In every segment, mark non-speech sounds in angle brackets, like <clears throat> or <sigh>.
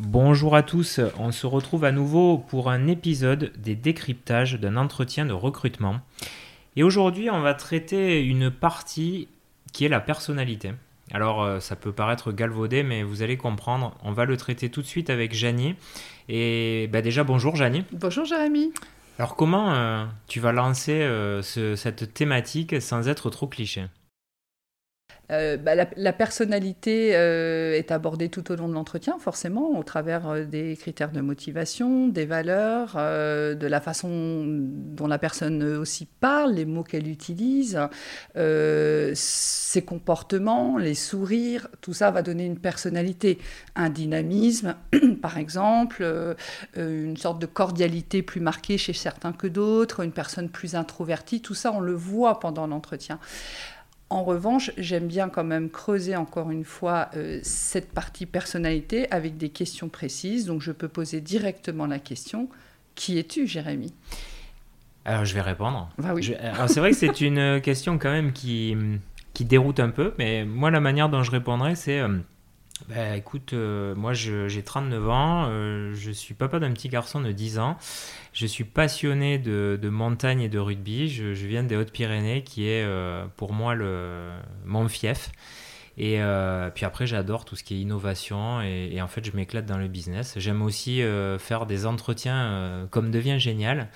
Bonjour à tous, on se retrouve à nouveau pour un épisode des décryptages d'un entretien de recrutement. Et aujourd'hui, on va traiter une partie qui est la personnalité. Alors, euh, ça peut paraître galvaudé, mais vous allez comprendre. On va le traiter tout de suite avec Janie. Et bah, déjà, bonjour Janie. Bonjour Jérémy. Alors, comment euh, tu vas lancer euh, ce- cette thématique sans être trop cliché? Euh, bah, la, personnalité euh, est abordée tout au long de l'entretien, forcément, au travers euh, des critères de motivation, des valeurs, de la façon dont la personne aussi parle, les mots qu'elle utilise, ses comportements, les sourires, tout ça va donner une personnalité, un dynamisme, <clears throat> par exemple, une sorte de cordialité plus marquée chez certains que d'autres, une personne plus introvertie, tout ça on le voit pendant l'entretien. En revanche, j'aime bien quand même creuser encore une fois euh, cette partie personnalité avec des questions précises. Donc je peux poser directement la question Qui es-tu, Jérémy? Alors, je vais répondre. Bah oui. Je- c'est vrai que c'est une question quand même qui, qui déroute un peu, mais moi, la manière dont je répondrai, c'est euh, bah, écoute, euh, moi, j'ai 39 ans, euh, je suis papa d'un petit garçon de 10 ans, je suis passionné de, de montagne et de rugby, je, viens des Hautes-Pyrénées, qui est euh, pour moi le, mon fief. Et puis après, j'adore tout ce qui est innovation et, en fait, je m'éclate dans le business. J'aime aussi faire des entretiens comme devient génial.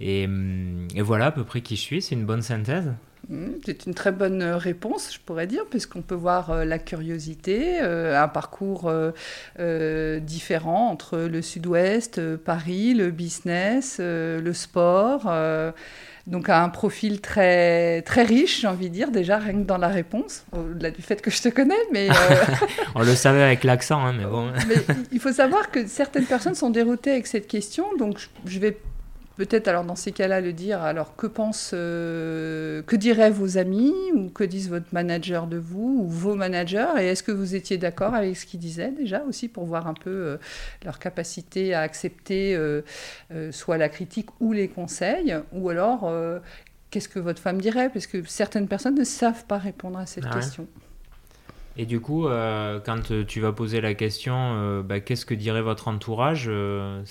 Et, hum, et voilà à peu près qui je suis, c'est une bonne synthèse. Hmm, C'est une très bonne euh, réponse, je pourrais dire, puisqu'on peut voir euh, la curiosité, euh, un parcours différent entre le sud-ouest, Paris, le business, le sport. donc un profil très, très riche, j'ai envie de dire, déjà rien que dans la réponse, au-delà du fait que je te connais, mais... euh, <laughs> On le savait avec l'accent, hein, mais bon. <laughs> Mais il faut savoir que certaines personnes sont déroutées avec cette question, donc je vais peut-être alors dans ces cas-là le dire. Alors que pensent, euh, que diraient vos amis ou que disent votre manager de vous ou vos managers? Et est-ce que vous étiez d'accord avec ce qu'ils disaient déjà aussi pour voir un peu euh, leur capacité à accepter euh, soit la critique ou les conseils? Ou alors Qu'est-ce que votre femme dirait? Parce que certaines personnes ne savent pas répondre à cette Ah ouais. question. Et du coup, euh, quand euh, tu vas poser la question, euh, bah, qu'est-ce que dirait votre entourage euh,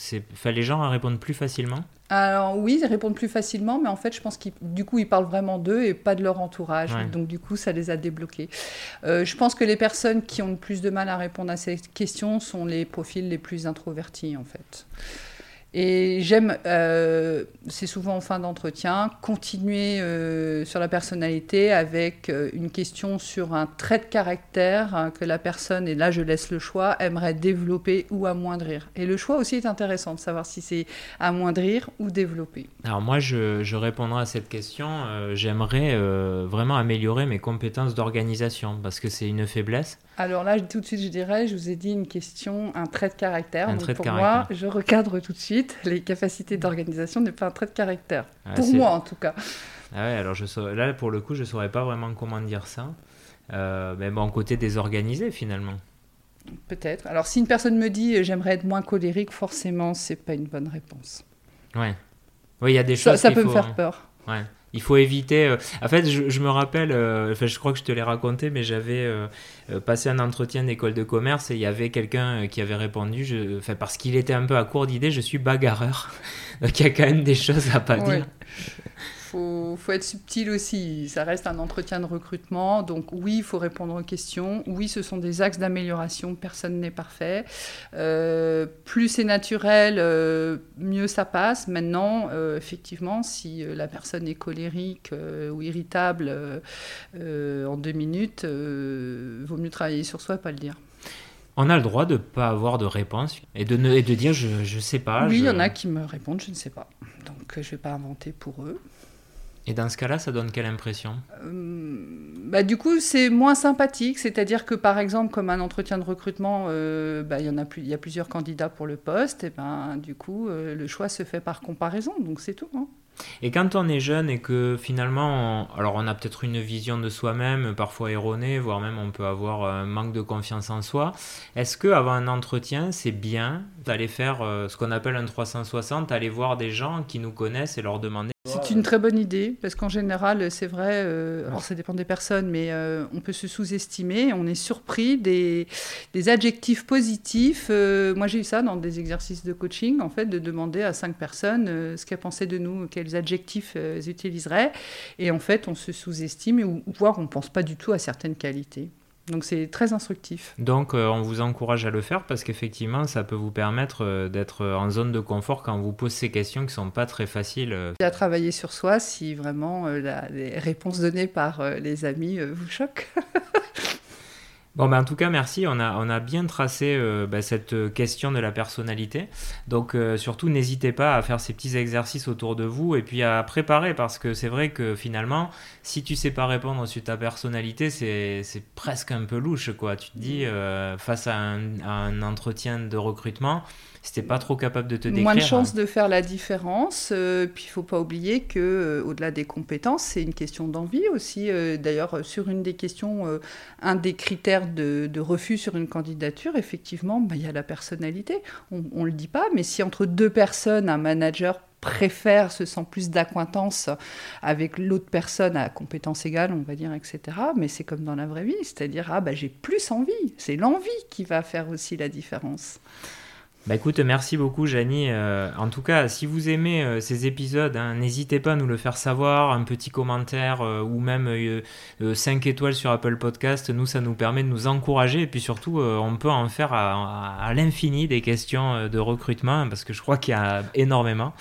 Les gens répondent plus facilement? Alors oui, ils répondent plus facilement, mais en fait, je pense qu'ils, du coup, ils parlent vraiment d'eux et pas de leur entourage. Ouais. Donc du coup, ça les a débloqués. Je pense que les personnes qui ont le plus de mal à répondre à cette question sont les profils les plus introvertis, en fait. Et j'aime, euh, c'est souvent en fin d'entretien, continuer euh, sur la personnalité avec euh, une question sur un trait de caractère hein, que la personne, et là je laisse le choix, aimerait développer ou amoindrir. Et le choix aussi est intéressant de savoir si c'est amoindrir ou développer. Alors moi, je, répondrai à cette question. j'aimerais vraiment améliorer mes compétences d'organisation parce que c'est une faiblesse. Alors là, tout de suite, je dirais, je vous ai dit une question, un trait de caractère. Un Donc trait de pour caractère. moi, je recadre tout de suite. Les capacités d'organisation n'est pas un trait de caractère. Ah, pour moi, en tout cas. Ah ouais, alors je saurais- là, pour le coup, je ne saurais pas vraiment comment dire ça. Euh, mais bon, côté désorganisé finalement. Peut-être. Alors, si une personne me dit euh, j'aimerais être moins colérique, forcément, c'est pas une bonne réponse. Ouais. Oui, il y a des choses ça peut me faire peur. Ouais. Il faut éviter. euh, En fait, je, je me rappelle, euh, enfin, je crois que je te l'ai raconté, mais j'avais euh, passé un entretien d'école de commerce et il y avait quelqu'un qui avait répondu, je... enfin, parce qu'il était un peu à court d'idées, je suis bagarreur. <laughs> Donc il y a quand même des choses à pas Ouais. dire. Faut, faut être subtil aussi. Ça reste un entretien de recrutement. Donc, oui, il faut répondre aux questions. Oui, ce sont des axes d'amélioration. Personne n'est parfait. Euh, plus c'est naturel, euh, mieux ça passe. Maintenant, euh, effectivement, si la personne est colérique ou irritable en deux minutes, vaut mieux travailler sur soi et pas le dire. On a le droit de pas avoir de réponse et de, ne... et de dire je, je sais pas. oui, il je- y en a qui me répondent, je ne sais pas. Donc, je ne vais pas inventer pour eux. Et dans ce cas-là, ça donne quelle impression? Euh, bah, du coup, c'est moins sympathique. C'est-à-dire que, par exemple, comme un entretien de recrutement, euh, bah, il y en a plus, il y a plusieurs candidats pour le poste. Et ben, du coup, euh, le choix se fait par comparaison. Donc, c'est tout. hein. Et quand on est jeune et que finalement, on- alors on a peut-être une vision de soi-même parfois erronée, voire même on peut avoir un manque de confiance en soi, est-ce que avant un entretien, c'est bien d'aller faire ce qu'on appelle un 360, aller voir des gens qui nous connaissent et leur demander C'est une très bonne idée, parce qu'en général, c'est vrai, euh, alors ça dépend des personnes, mais euh, on peut se sous-estimer, on est surpris des, des adjectifs positifs. Euh, moi, j'ai eu ça dans des exercices de coaching, en fait, de demander à cinq personnes ce qu'elles pensaient de nous, quels adjectifs elles utiliseraient. Et en fait, on se sous-estime, ou voire on ne pense pas du tout à certaines qualités. Donc c'est très instructif. Donc euh, on vous encourage à le faire parce qu'effectivement ça peut vous permettre euh, d'être en zone de confort quand on vous pose ces questions qui sont pas très faciles. Euh. À travailler sur soi si vraiment les réponses données par les amis vous choquent. <laughs> Bon, ben, en tout cas, merci. On a, on a bien tracé euh, ben, cette question de la personnalité. Donc, euh, surtout, n'hésitez pas à faire ces petits exercices autour de vous et puis à préparer parce que c'est vrai que finalement, si tu sais pas répondre sur ta personnalité, c'est presque un peu louche, quoi. Tu te dis, euh, face à un entretien de recrutement, si pas trop capable de te décrire. Moins de chances de faire la différence. Euh, puis il faut pas oublier que euh, au-delà des compétences, c'est une question d'envie aussi. Euh, d'ailleurs, sur une des questions, un des critères de, refus sur une candidature, effectivement, bah, il y a la personnalité. On, ne le dit pas, mais si entre deux personnes, un manager préfère, se sent plus d'acquaintance avec l'autre personne à compétence égale, on va dire, etc. Mais c'est comme dans la vraie vie, c'est-à-dire, ah bah j'ai plus envie. C'est l'envie qui va faire aussi la différence. Bah écoute, merci beaucoup Janie. Euh, en tout cas, si vous aimez euh, ces épisodes, hein, n'hésitez pas à nous le faire savoir, un petit commentaire euh, ou même 5 étoiles sur Apple Podcast. Nous, ça nous permet de nous encourager et puis surtout, on peut en faire à, l'infini des questions de recrutement parce que je crois qu'il y a énormément.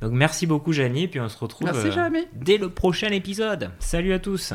Donc merci beaucoup Janie et puis on se retrouve dès le prochain épisode. Salut à tous.